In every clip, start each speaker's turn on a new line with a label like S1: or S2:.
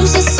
S1: lose yourself.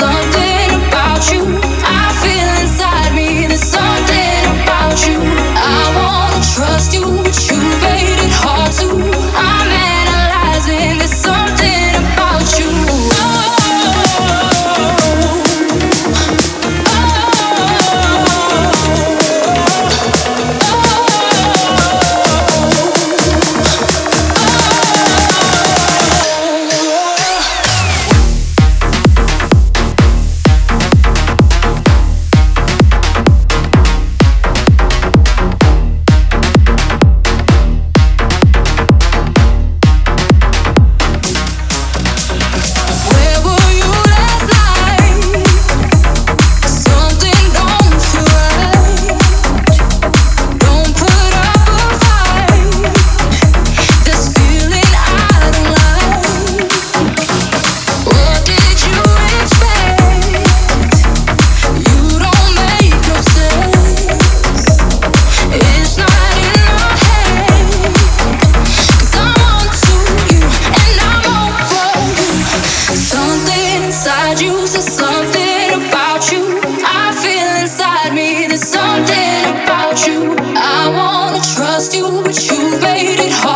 S1: lost you, but you made it hard.